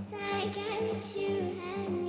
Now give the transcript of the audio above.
Second to hand